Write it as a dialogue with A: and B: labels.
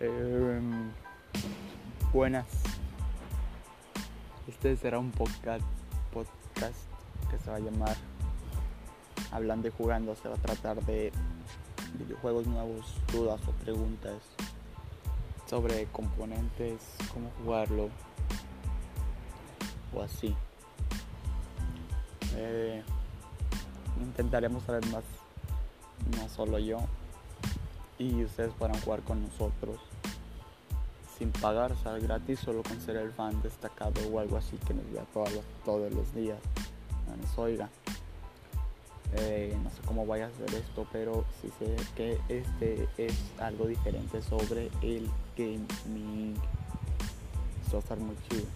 A: Eh, buenas. Este será un podcast, podcast que se va a llamar Hablando y Jugando. Se va a tratar de videojuegos nuevos, dudas o preguntas sobre componentes, cómo jugarlo o así. Eh, intentaremos saber más, no solo yo, y ustedes podrán jugar con nosotros sin pagar, o gratis, solo con ser el fan destacado o algo así que nos vea todos los, todos los días, nos oiga. Eh, no sé cómo vaya a hacer esto, pero sí sé que este es algo diferente sobre el gaming. Esto va a estar muy chido.